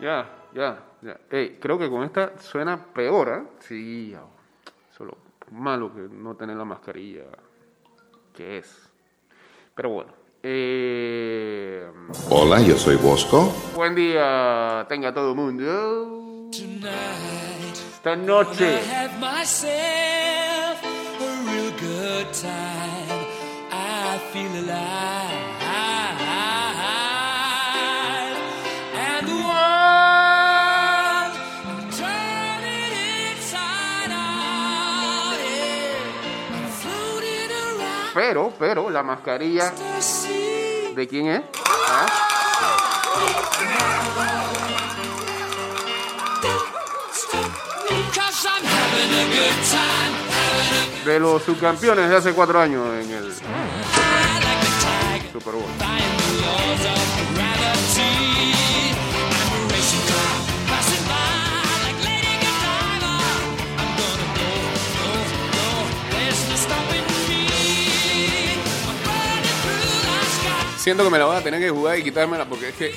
Ya, ya, ya. Ey, creo que con esta suena peor, ¿eh? Sí, solo malo que no tener la mascarilla. ¿Qué es? Pero bueno. Eh, Hola, yo soy Bosco. buen día, tenga todo el mundo. Esta noche. I feel alive. Pero, la mascarilla. ¿de quién es? ¿Ah? De los subcampeones de hace cuatro años en el. Super Bowl. Siento que me la voy a tener que jugar y quitármela porque es que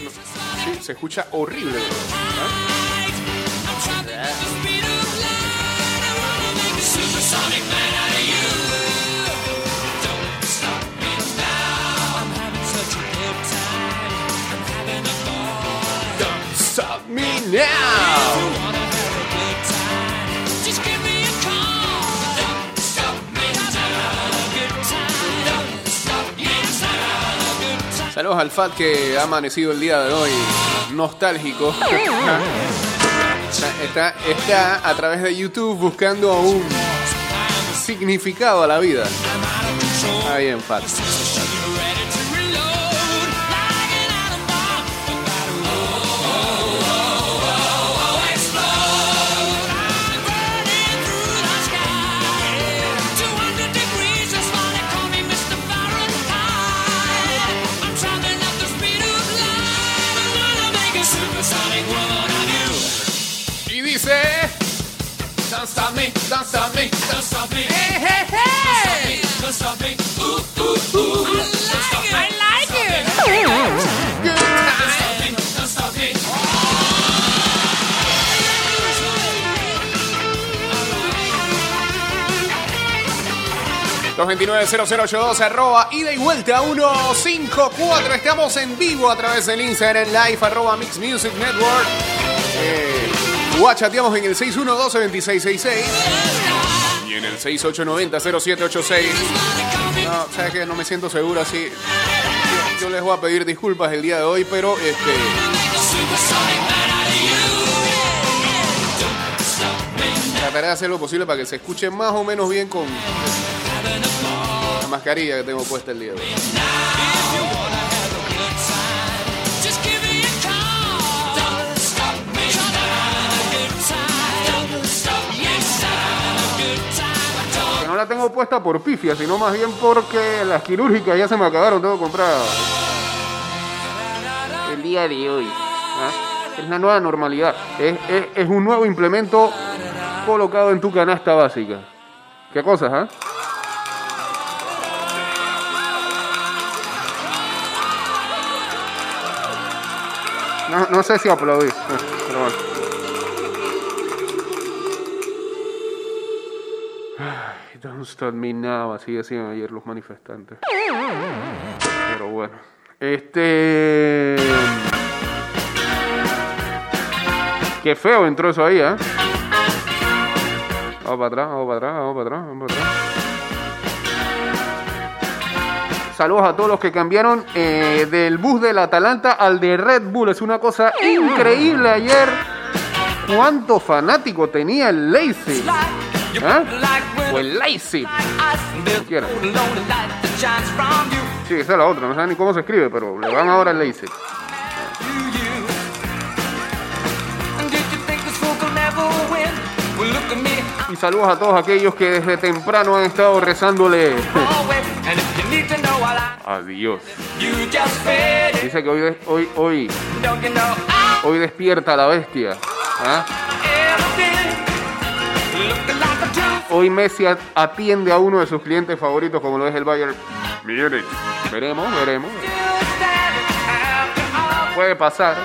se escucha horrible. Saludos al Fat que ha amanecido el día de hoy nostálgico. Está, está a través de YouTube buscando un significado a la vida. Está bien, Fat. Stop me. Don't stop me. Hey, hey, hey. Don't stop me. Ooh, ooh, ooh. I like it. I like it. Good time. Don't stop me. 229-0082 arroba ida y vuelta 154. Estamos en vivo a través del Instagram live arroba Mix Music Network. Eh, guachateamos en el 612-2666 y en el 6890-0786. No, sabes que no me siento seguro así. Yo, les voy a pedir disculpas el día de hoy, pero este. Trataré de hacer lo posible para que se escuche más o menos bien con la mascarilla que tengo puesta el día de hoy. La tengo puesta por pifia, sino más bien porque las quirúrgicas ya se me acabaron, tengo que comprar el día de hoy. ¿ah? Es la nueva normalidad. Es, es- es un nuevo implemento colocado en tu canasta básica. ¿Qué cosas, ah? No, no sé si aplaudís, eh, pero bueno. Ay, Don't stop me now, así decían ayer los manifestantes. Pero bueno. Este. Qué feo entró eso ahí, ¿eh? Vamos para atrás, vamos para atrás, vamos para atrás, vamos para atrás. Saludos a todos los que cambiaron eh, del bus del Atalanta al de Red Bull. Es una cosa increíble ayer. ¿Cuánto fanático tenía el Leipzig? ¿Eh? O el Leipzig. Sí, esa es la otra. No saben ni cómo se escribe, pero le van ahora al Leipzig. Y saludos a todos aquellos que desde temprano han estado rezándole a Dios. Dice que hoy, hoy, hoy, hoy despierta la bestia. ¿ah? Hoy Messi atiende a uno de sus clientes favoritos, como lo es el Bayern Munich. Veremos, veremos. Puede pasar.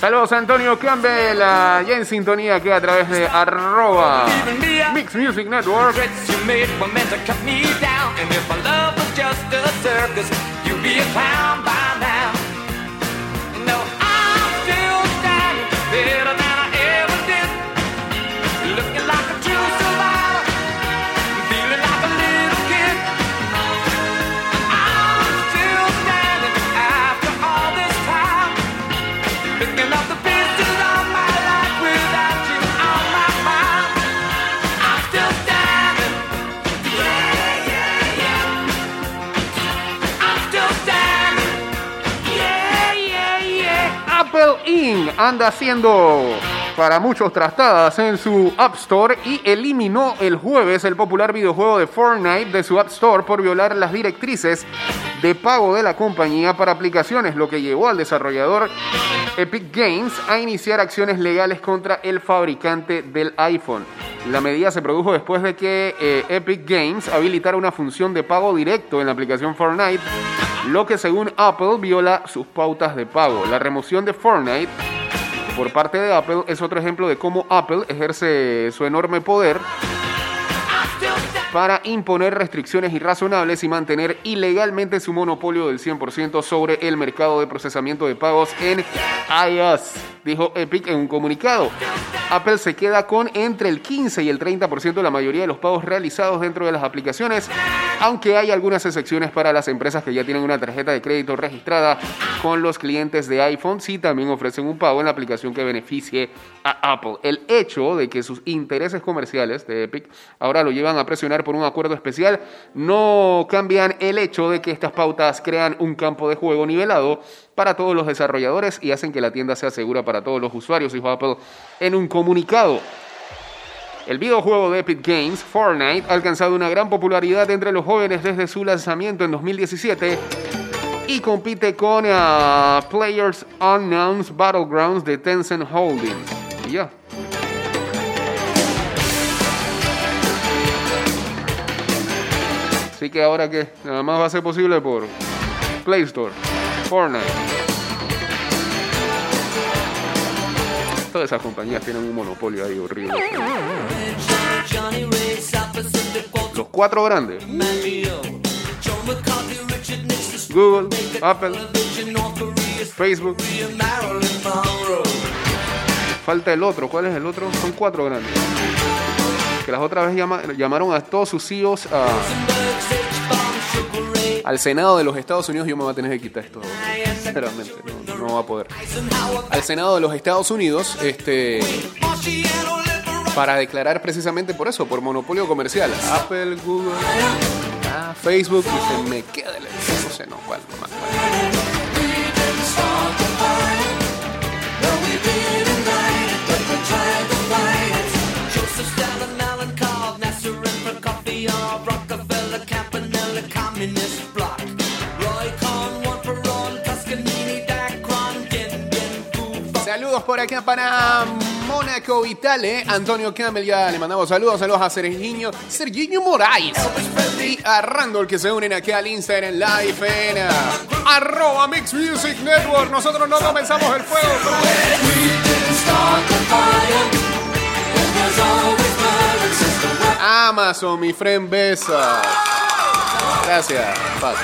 Saludos a Antonio Campbell, ya en sintonía que a través de arroba Mix Music Network. Anda haciendo para muchos trastadas en su App Store y eliminó el jueves el popular videojuego de Fortnite de su App Store por violar las directrices de pago de la compañía para aplicaciones, lo que llevó al desarrollador Epic Games a iniciar acciones legales contra el fabricante del iPhone. La medida se produjo después de que eh, Epic Games habilitara una función de pago directo en la aplicación Fortnite, lo que según Apple viola sus pautas de pago. La remoción de Fortnite por parte de Apple es otro ejemplo de cómo Apple ejerce su enorme poder para imponer restricciones irrazonables y mantener ilegalmente su monopolio del 100% sobre el mercado de procesamiento de pagos en iOS, dijo Epic en un comunicado. Apple se queda con entre el 15 y el 30% de la mayoría de los pagos realizados dentro de las aplicaciones, aunque hay algunas excepciones para las empresas que ya tienen una tarjeta de crédito registrada con los clientes de iPhone, sí también ofrecen un pago en la aplicación que beneficie a Apple. El hecho de que sus intereses comerciales de Epic ahora lo llevan a presionar por un acuerdo especial no cambian el hecho de que estas pautas crean un campo de juego nivelado para todos los desarrolladores y hacen que la tienda sea segura para todos los usuarios, dijo Apple en un comunicado. El videojuego de Epic Games, Fortnite, ha alcanzado una gran popularidad entre los jóvenes desde su lanzamiento en 2017 y compite con ah, Players Unknowns Battlegrounds de Tencent Holdings. Y ya. Así que ahora que nada más va a ser posible por Play Store, Fortnite. Todas esas compañías tienen un monopolio ahí horrible. Los cuatro grandes. Google, Apple, Facebook. Falta el otro. ¿Cuál es el otro? Son cuatro grandes. Que las otras veces llama- llamaron a todos sus CEOs a- al Senado de los Estados Unidos. Yo me voy a tener que quitar esto. Sinceramente, no, va a poder. Al Senado de los Estados Unidos, este, para declarar precisamente por eso, por monopolio comercial. Apple, Google, ah, Facebook, y se me queda el... No sé, no, cuál, no más. Saludos por acá para Mónaco, Italia. Antonio Campbell, ya le mandamos saludos. Saludos a Serginho, Serginho Moraes. Y a Randall que se unen aquí al Instagram Live en ah, arroba Mix Music Network. Nosotros no comenzamos el fuego. Amazon, mi friend Besa. Gracias, Paz.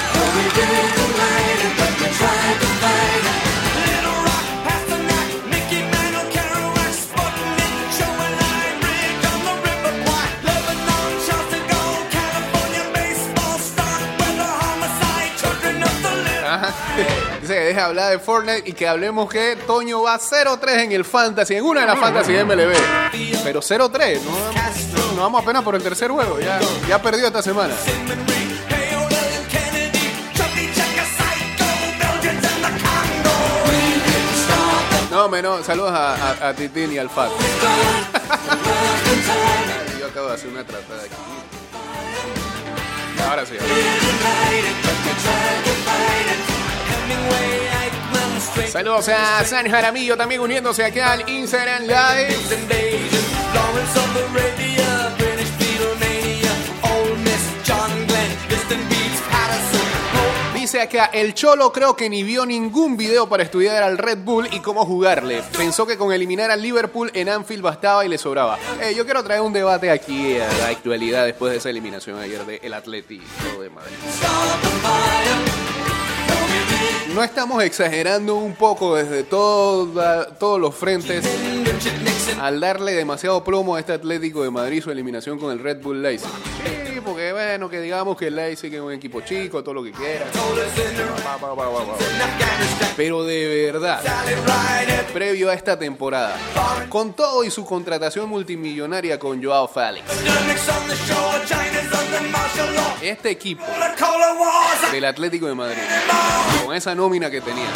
Deje de hablar de Fortnite y que hablemos que Toño va 0-3 en el Fantasy, en una de las Fantasy MLB. Pero 0-3, no, vamos apenas por el tercer juego, ya, ya perdió esta semana. No, menos, saludos a, a, Titín y al Fat. Yo acabo de hacer una tratada aquí. Ahora sí. Strait Saludos a San Jaramillo también uniéndose acá al Instagram Live. Dice acá, el Cholo creo que ni vio ningún video para estudiar al Red Bull y cómo jugarle. Pensó que con eliminar al Liverpool en Anfield bastaba y le sobraba. Yo quiero traer un debate aquí a la actualidad después de esa eliminación ayer del Atlético de Madrid. No estamos exagerando un poco desde todos los frentes al darle demasiado plomo a este Atlético de Madrid su eliminación con el Red Bull Leipzig. Bueno, que digamos que Leipzig es un equipo chico, todo lo que quiera. Pero de verdad, previo a esta temporada, con todo y su contratación multimillonaria con Joao Félix, este equipo del Atlético de Madrid, con esa nómina que tenía,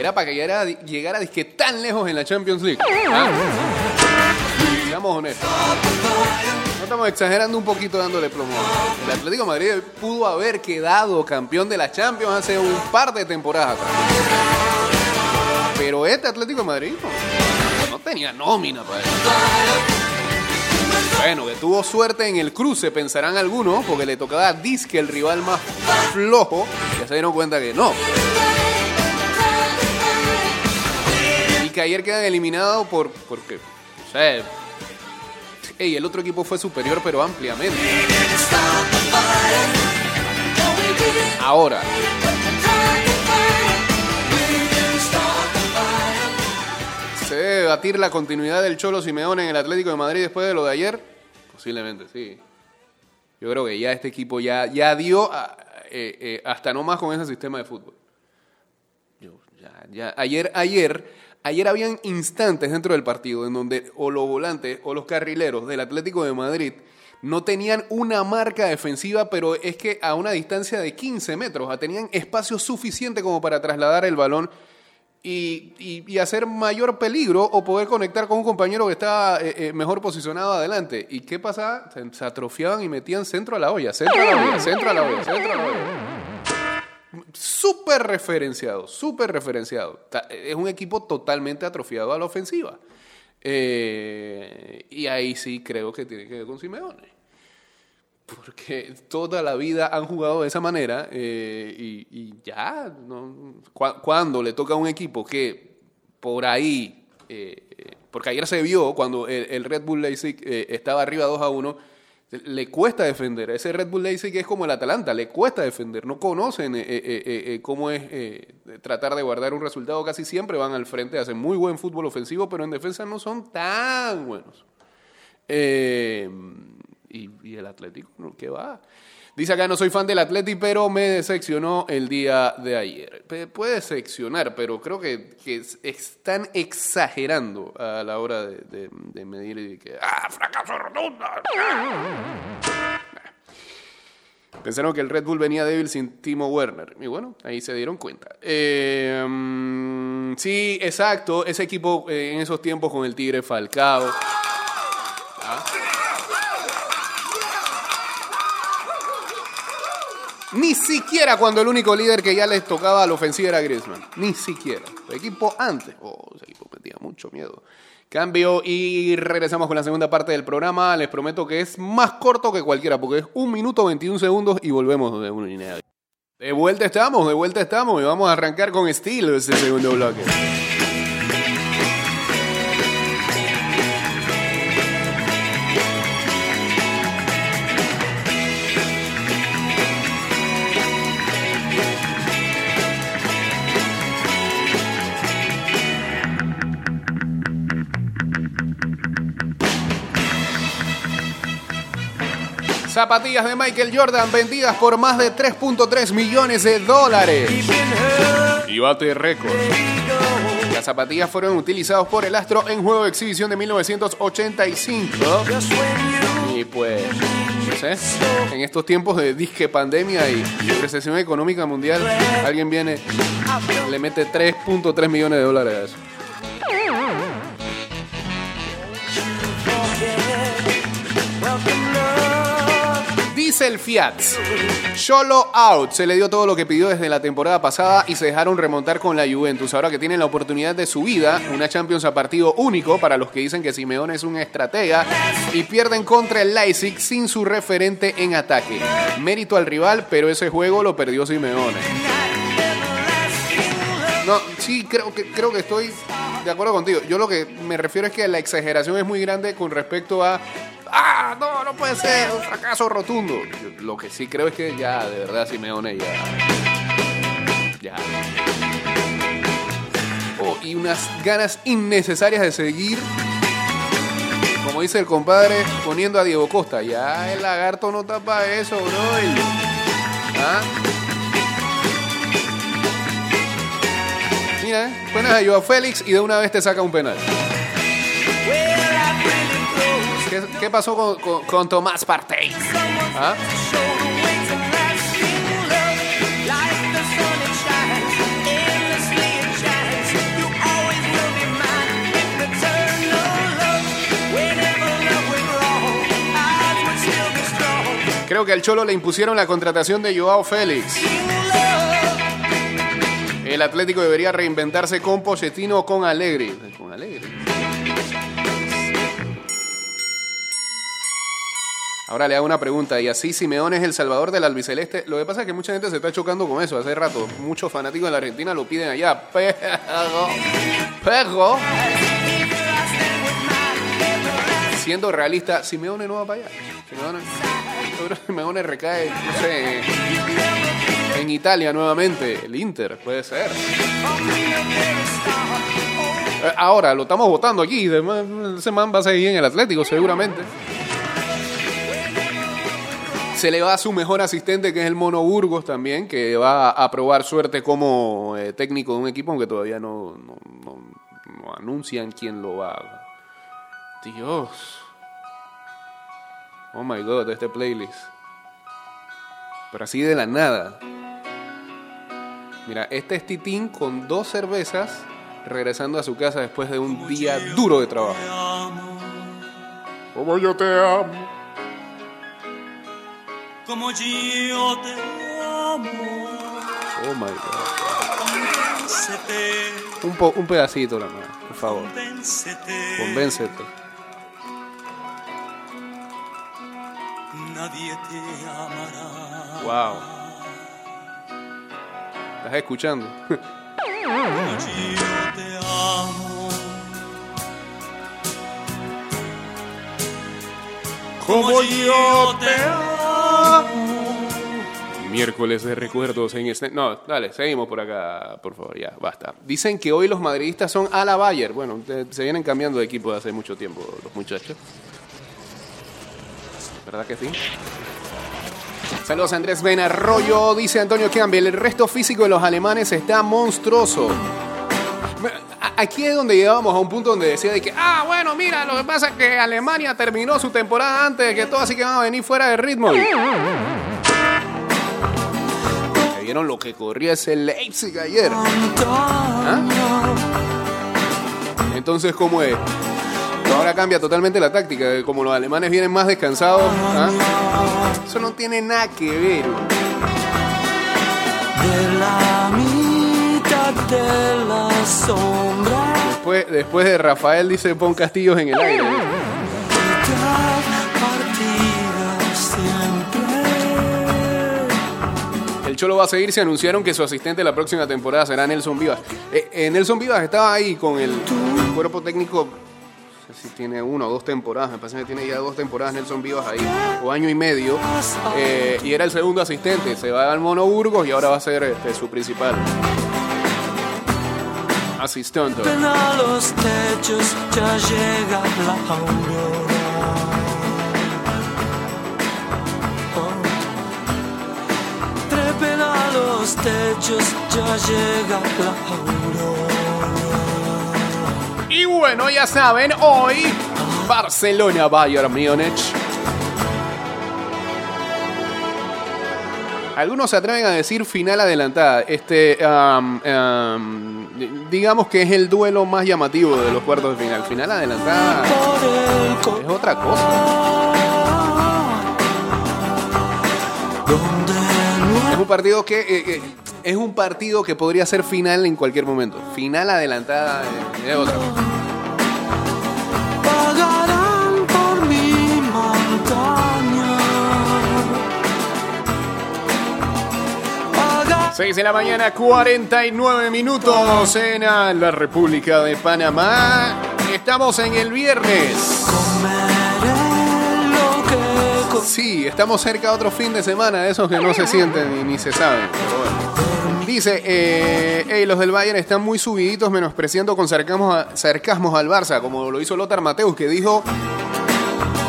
era para que llegara, llegara dizque, tan lejos en la Champions League. ¿Ah? Seamos. No estamos exagerando un poquito dándole plomo. El Atlético Madrid pudo haber quedado campeón de la Champions hace un par de temporadas atrás. Pero este Atlético Madrid no, tenía nómina para eso. Bueno, que tuvo suerte en el cruce, pensarán algunos, porque le tocaba a Disque, el rival más flojo. Ya se dieron cuenta que no. Y que ayer quedan eliminados por. porque. O sea. Ey, el otro equipo fue superior, pero ampliamente. Ahora, ¿se debe debatir la continuidad del Cholo Simeone en el Atlético de Madrid después de lo de ayer? Posiblemente, sí. Yo creo que ya este equipo ya, ya dio a- eh, eh, hasta no más con ese sistema de fútbol. Yo, ya, ya. Ayer, ayer, ayer habían instantes dentro del partido en donde o los volantes o los carrileros del Atlético de Madrid no tenían una marca defensiva, pero es que a una distancia de 15 metros, tenían espacio suficiente como para trasladar el balón y, y- y hacer mayor peligro o poder conectar con un compañero que estaba eh, eh, mejor posicionado adelante. ¿Y qué pasaba? Se, se atrofiaban y metían centro a la olla, centro a la olla, centro a la olla, centro a la olla. Súper referenciado, súper referenciado. Es un equipo totalmente atrofiado a la ofensiva. Eh, y ahí sí creo que tiene que ver con Simeone. Porque toda la vida han jugado de esa manera eh, y, ya, cuando le toca a un equipo que por ahí, eh, porque ayer se vio cuando el, Red Bull Leipzig estaba arriba 2 a 1, le cuesta defender. Ese Red Bull Leipzig es como el Atalanta, le cuesta defender. No conocen eh, eh, eh, eh, cómo es eh, tratar de guardar un resultado. Casi siempre van al frente, hacen muy buen fútbol ofensivo, pero en defensa no son tan buenos. Eh, y, y el Atlético, ¿no? ¿qué va? Dice acá, no soy fan del Atlético, pero me decepcionó el día de ayer. Puede decepcionar, pero creo que, es- están exagerando a la hora de, medir y que, ¡ah, fracaso rotundo! Pensaron que el Red Bull venía débil sin Timo Werner. Y bueno, ahí se dieron cuenta. Mm, sí, exacto. Ese equipo eh, en esos tiempos con el Tigre Falcao. Ni siquiera cuando el único líder que ya les tocaba a la ofensiva era Griezmann. Ni siquiera. El equipo antes. Oh, ese equipo metía mucho miedo. Cambio y regresamos con la segunda parte del programa. Les prometo que es más corto que cualquiera porque es un minuto 21 segundos y volvemos de una línea. De vuelta estamos, de vuelta estamos y vamos a arrancar con estilo ese segundo bloque. Zapatillas de Michael Jordan vendidas por más de 3.3 millones de dólares. Y bate récord. Las zapatillas fueron utilizadas por el Astro en juego de exhibición de 1985. Y pues, no sé, en estos tiempos de disque pandemia y recesión económica mundial, alguien viene, le mete 3.3 millones de dólares. Dice del Fiat. Solo out. Se le dio todo lo que pidió desde la temporada pasada y se dejaron remontar con la Juventus. Ahora que tienen la oportunidad de su vida, una Champions a partido único para los que dicen que Simeone es un estratega y pierden contra el Leipzig sin su referente en ataque. Mérito al rival, pero ese juego lo perdió Simeone. No, sí, creo que, creo que estoy de acuerdo contigo. Yo lo que me refiero es que la exageración es muy grande con respecto a. ¡Ah! No, no puede ser, un fracaso rotundo. Lo que sí creo es que ya, de verdad, Simeone ya. Ya. Oh, y unas ganas innecesarias de seguir. Como dice el compadre, poniendo a Diego Costa. Ya el lagarto no tapa eso, bro. ¿Ah? Mira, eh, pones a Félix y de una vez te saca un penal. ¿Qué, pasó con Tomás Partey? ¿Ah? Creo que al Cholo le impusieron la contratación de Joao Félix. El Atlético debería reinventarse con Pochettino o con Alegre. Con Alegre. Ahora le hago una pregunta, ¿y así Simeone es el salvador del albiceleste? Lo que pasa es que mucha gente se está chocando con eso hace rato. Muchos fanáticos de la Argentina lo piden allá. Pero, pero, siendo realista, Simeone no va para allá. Simeone, Simeone recae, no sé, en Italia nuevamente. El Inter, puede ser. Eh, Ahora, lo estamos votando aquí. Ese man va a seguir en el Atlético, seguramente. Se le va a su mejor asistente, que es el Mono Burgos también, que va a probar suerte como eh, técnico de un equipo, aunque todavía no, no, no- anuncian quién lo va a... Dios. Oh my god, este playlist. Pero así de la nada. Mira, este es Titín con dos cervezas regresando a su casa después de un día duro de trabajo. Como yo te amo. Como yo te amo, Oh my god. Un, po- un pedacito nada más, por favor. convéncete. Convéncete. Nadie te amará. Wow. ¿Estás escuchando? Como yo te amo. Como yo te amo. Miércoles de recuerdos en este. No, dale, seguimos por acá, por favor, ya, basta. Dicen que hoy los madridistas son a la Bayer. Bueno, se vienen cambiando de equipo de hace mucho tiempo los muchachos. ¿Verdad que sí? Saludos a Andrés Benarroyo, dice Antonio Campbell. El resto físico de los alemanes está monstruoso. Aquí es donde llegábamos a un punto donde decía de que, ah, bueno, mira, lo que pasa es que Alemania terminó su temporada antes de que todo, así que van a venir fuera de ritmo. ¿Ya vieron lo que corría ese Leipzig ayer? ¿Ah? Entonces, ¿cómo es? Ahora cambia totalmente la táctica. Como los alemanes vienen más descansados. ¿ah? Eso no tiene nada que ver. de la mitad de la sombra Después, después de Rafael dice pon castillos en el aire. Cholo va a seguir. Se anunciaron que su asistente la próxima temporada será Nelson Vivas. Eh, eh, Nelson Vivas estaba ahí con el cuerpo técnico. No sé si tiene una o dos temporadas. Me parece que tiene ya dos temporadas Nelson Vivas ahí. O año y medio. Eh, y era el segundo asistente. Se va al Mono Burgos y ahora va a ser este, su principal asistente. Los techos ya llega la aurora a los techos ya llega la aurora Y bueno, ya saben, hoy Barcelona Bayern Múnich. Algunos se atreven a decir final adelantada. Este, um, um, digamos que es el duelo más llamativo de los cuartos de final. Final adelantada es otra cosa. Partido que eh, eh, es un partido que podría ser final en cualquier momento. Final adelantada de, de otra. pagarán por mi montaña. Pagarán 6 de la mañana, 49 minutos en ah, la República de Panamá. Estamos en el viernes. Sí, estamos cerca de otro fin de semana, de esos que no se sienten ni, ni se saben. Dice, eh, "Ey, los del Bayern están muy subiditos menospreciando con sarcasmos, a- sarcasmos al Barça, como lo hizo Lothar Mateus, que dijo,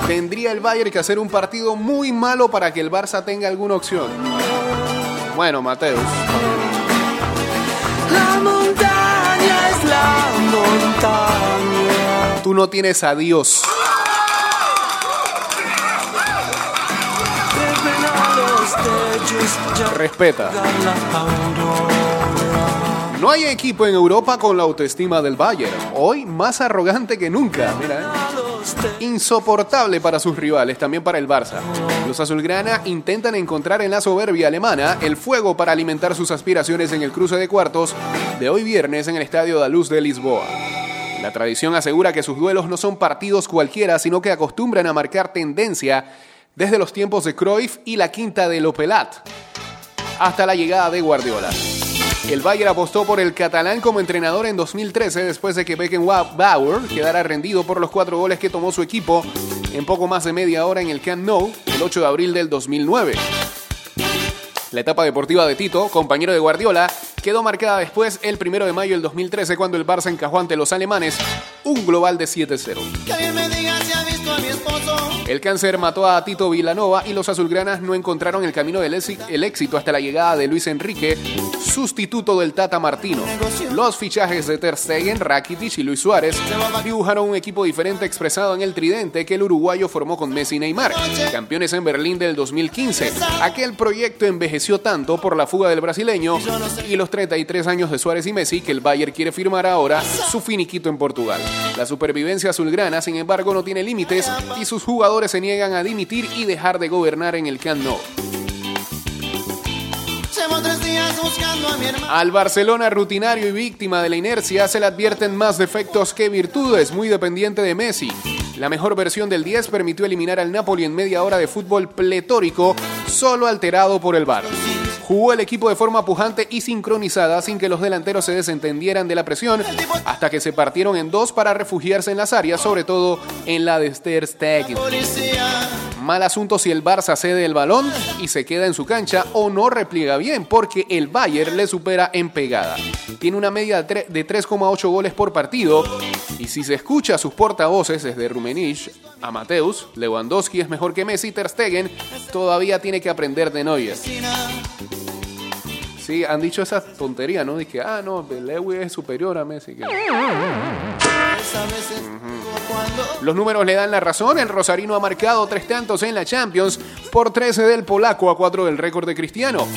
tendría el Bayern que hacer un partido muy malo para que el Barça tenga alguna opción. Bueno, Mateus. La montaña es la montaña. Tú no tienes a Dios. Respeta. No hay equipo en Europa con la autoestima del Bayern. Hoy más arrogante que nunca. Mira, ¿eh? Insoportable para sus rivales, también para el Barça. Los azulgrana intentan encontrar en la soberbia alemana el fuego para alimentar sus aspiraciones en el cruce de cuartos de hoy viernes en el Estadio da Luz de Lisboa. La tradición asegura que sus duelos no son partidos cualquiera, sino que acostumbran a marcar tendencia desde los tiempos de Cruyff y la quinta de Lopelat hasta la llegada de Guardiola. El Bayern apostó por el catalán como entrenador en 2013 después de que Beckenbauer quedara rendido por los cuatro goles que tomó su equipo en poco más de media hora en el Camp Nou el 8 de abril del 2009. La etapa deportiva de Tito, compañero de Guardiola, quedó marcada después el 1 de mayo del 2013 cuando el Barça encajó ante los alemanes un global de 7-0. El cáncer mató a Tito Villanova y los azulgranas no encontraron el camino del éxi- el éxito hasta la llegada de Luis Enrique, sustituto del Tata Martino. Los fichajes de Ter Stegen, Rakitic y Luis Suárez dibujaron un equipo diferente expresado en el tridente que el uruguayo formó con Messi y Neymar, campeones en Berlín del 2015. Aquel proyecto envejeció tanto por la fuga del brasileño y los 33 años de Suárez y Messi que el Bayern quiere firmar ahora su finiquito en Portugal. La supervivencia azulgrana, sin embargo, no tiene límites y sus jugadores se niegan a dimitir y dejar de gobernar en el Camp Nou. Al Barcelona rutinario y víctima de la inercia se le advierten más defectos que virtudes, muy dependiente de Messi. La mejor versión del 10 permitió eliminar al Napoli en media hora de fútbol pletórico, solo alterado por el VAR. Jugó el equipo de forma pujante y sincronizada sin que los delanteros se desentendieran de la presión, hasta que se partieron en dos para refugiarse en las áreas, sobre todo en la de Ter Stegen. Mal asunto si el Barça cede el balón y se queda en su cancha o no repliega bien, porque el Bayern le supera en pegada. Tiene una media de 3,8 goles por partido y si se escucha a sus portavoces desde Rumenich a Mateus, Lewandowski es mejor que Messi, Ter Stegen todavía tiene que aprender de Neuer. Sí, han dicho esa tontería, ¿no? Dije, ah, no, Lewy es superior a Messi. que- Los números le dan la razón. El Rosarino ha marcado tres tantos en la Champions por 13 del polaco a 4 del récord de Cristiano.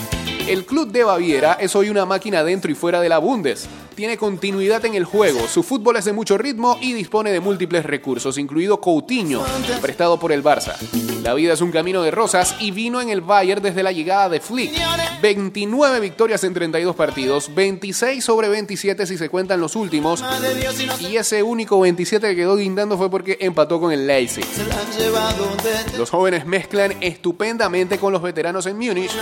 El club de Baviera es hoy una máquina dentro y fuera de la Bundes. Tiene continuidad en el juego, su fútbol es de mucho ritmo y dispone de múltiples recursos, incluido Coutinho, prestado por el Barça. La vida es un camino de rosas y vino en el Bayern desde la llegada de Flick. 29 victorias en 32 partidos, 26 sobre 27 si se cuentan los últimos, y ese único 27 que quedó guindando fue porque empató con el Leipzig. Los jóvenes mezclan estupendamente con los veteranos en Múnich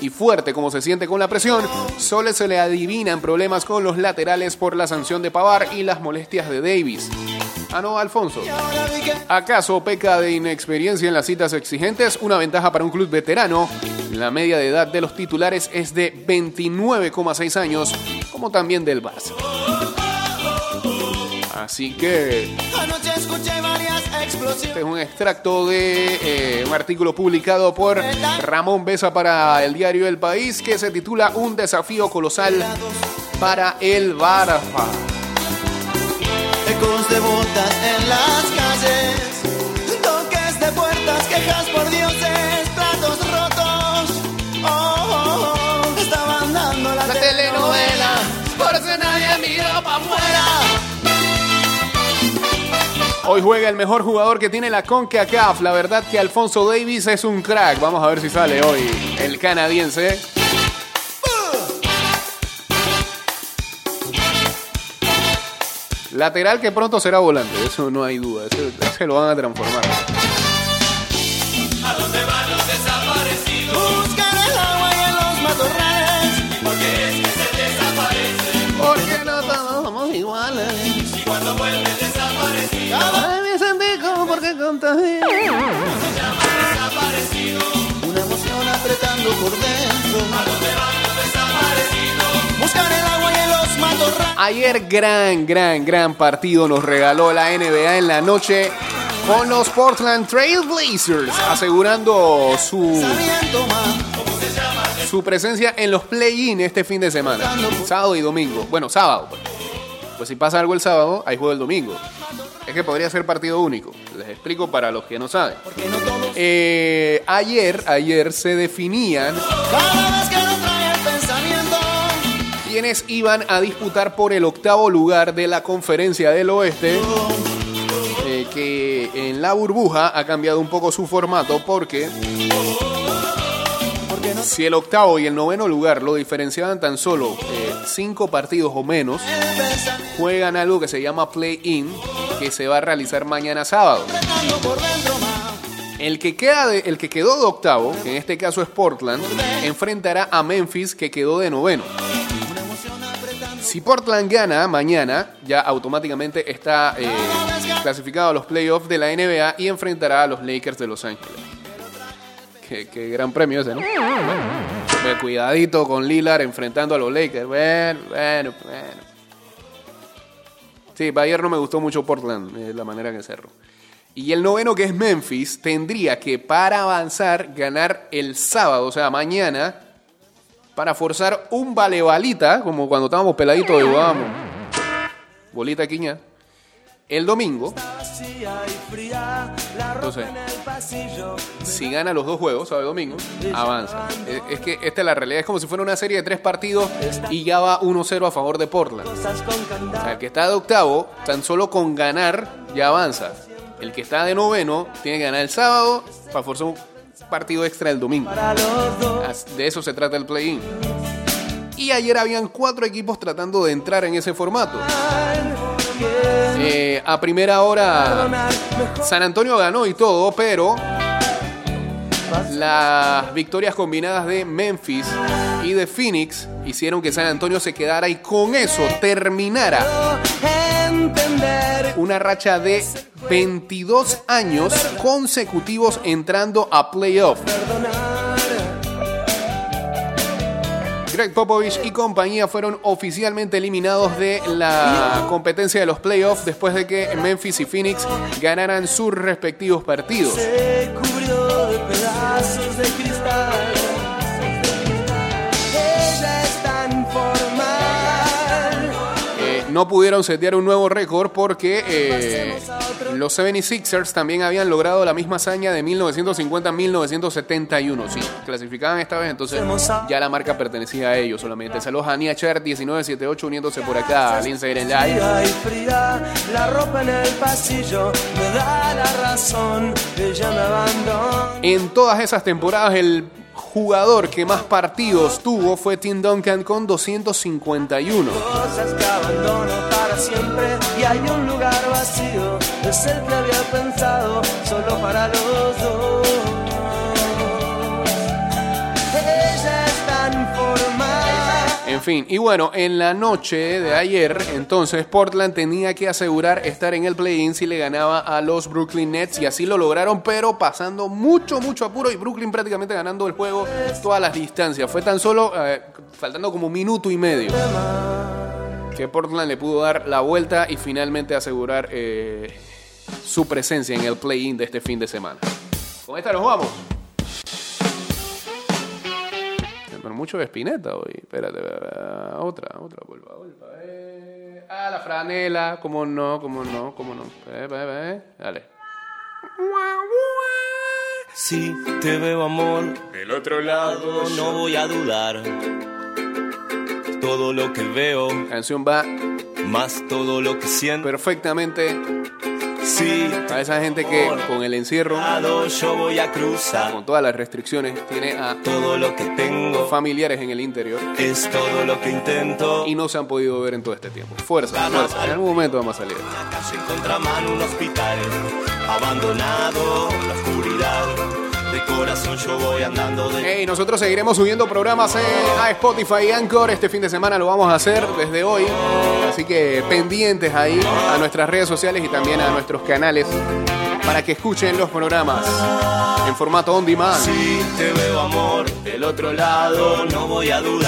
y fuerte como se siente con la presión, solo se le adivinan problemas con los laterales por la sanción de Pavar y las molestias de Davis. Ah, no, Alfonso. ¿Acaso peca de inexperiencia en las citas exigentes? Una ventaja para un club veterano. La media de edad de los titulares es de 29,6 años, como también del Barça. Así que Este es un extracto de eh, un artículo publicado por Ramón Besa para el diario El País que se titula Un desafío colosal para el Barça. Ecos de botas en las calles, toques de puertas, quejas por dioses, platos rotos. Oh, oh, oh, estaban dando la, telenovela, por eso nadie mira para afuera. Hoy juega el mejor jugador que tiene la CONCACAF. La verdad que Alfonso Davis es un crack. Vamos a ver si sale hoy el canadiense. Lateral que pronto será volante, eso no hay duda. Se lo van a transformar. Ayer gran, gran, gran partido nos regaló la NBA en la noche con los Portland Trail Blazers, asegurando su, su presencia en los play-in este fin de semana, sábado y domingo. Bueno, sábado. Pues, Pues si pasa algo el sábado, hay juego el domingo. Es que podría ser partido único. Les explico para los que no saben. Eh, ayer, ayer se definían quienes iban a disputar por el octavo lugar de la conferencia del oeste. eh, que en la burbuja ha cambiado un poco su formato porque si el octavo y el noveno lugar lo diferenciaban tan solo eh, cinco partidos o menos, juegan algo que se llama play-in, que se va a realizar mañana sábado. El que, queda de- el que quedó de octavo, que en este caso es Portland, enfrentará a Memphis, que quedó de noveno. Si Portland gana mañana, ya automáticamente está eh, clasificado a los playoffs de la NBA y enfrentará a los Lakers de Los Ángeles. Qué, gran premio ese, ¿no? Bueno, cuidadito con Lillard enfrentando a los Lakers. Bueno, bueno, bueno. Sí, ayer no me gustó mucho Portland, eh, la manera que cerró. Y el noveno, que es Memphis, tendría que para avanzar ganar el sábado, o sea, mañana, para forzar un vale-balita, como cuando estábamos peladitos y jugábamos bolita quiña, el domingo. Entonces. Si gana los dos juegos, y domingo, avanza. Es, que esta es la realidad, es como si fuera una serie de tres partidos y ya va 1-0 a favor de Portland. O sea, el que está de octavo, tan solo con ganar, ya avanza. El que está de noveno, tiene que ganar el sábado para forzar un partido extra el domingo. De eso se trata el play-in. Y ayer habían cuatro equipos tratando de entrar en ese formato. Eh, a primera hora, San Antonio ganó y todo, pero las victorias combinadas de Memphis y de Phoenix hicieron que San Antonio se quedara y con eso terminara una racha de 22 años consecutivos entrando a playoff. Greg Popovich y compañía fueron oficialmente eliminados de la competencia de los playoffs después de que Memphis y Phoenix ganaran sus respectivos partidos. Se cubrió de pedazos de cristal. No pudieron setear un nuevo récord porque eh, los 76ers también habían logrado la misma hazaña de 1950-1971. Sí, clasificaban esta vez, entonces ya la marca pertenecía a ellos solamente. Saludos a Nia Cher 1978 uniéndose por acá al Instagram Live. La ropa en el pasillo me da la razón. Ella me abandona. En todas esas temporadas el jugador que más partidos tuvo fue Tim Duncan con 251. Cosas que abandono para siempre y hay un lugar vacío. Es el que había pensado solo para los dos. Y bueno, en la noche de ayer, entonces Portland tenía que asegurar estar en el play-in si le ganaba a los Brooklyn Nets y así lo lograron, pero pasando mucho, mucho apuro y Brooklyn prácticamente ganando el juego todas las distancias. Fue tan solo eh, faltando como un minuto y medio que Portland le pudo dar la vuelta y finalmente asegurar eh, su presencia en el play-in de este fin de semana. Con esta nos vamos. Pero mucho de Spinetta hoy. Espérate, otra, otra, vuelva, vuelva. eh. Ah, la franela, cómo no, cómo no, cómo no. Eh, eh, eh, Dale. Si te veo amor, El otro lado. no voy a dudar. Todo lo que veo, Canción va más todo lo que siento. perfectamente Sí, A esa gente que con el encierro, yo voy a cruzar. con todas las restricciones, tiene a Todo lo que tengo familiares en el interior es todo lo que intento. y no se han podido ver en todo este tiempo. Fuerza, fuerza. En algún momento vamos a salir. Una en contramano, un hospital abandonado, la oscuridad. De corazón yo voy andando de Hey, nosotros seguiremos subiendo programas eh, a Spotify y Anchor. Este fin de semana lo vamos a hacer desde hoy. Así que pendientes ahí a nuestras redes sociales y también a nuestros canales para que escuchen los programas en formato on demand. Si te veo amor del otro lado, no voy a dudar.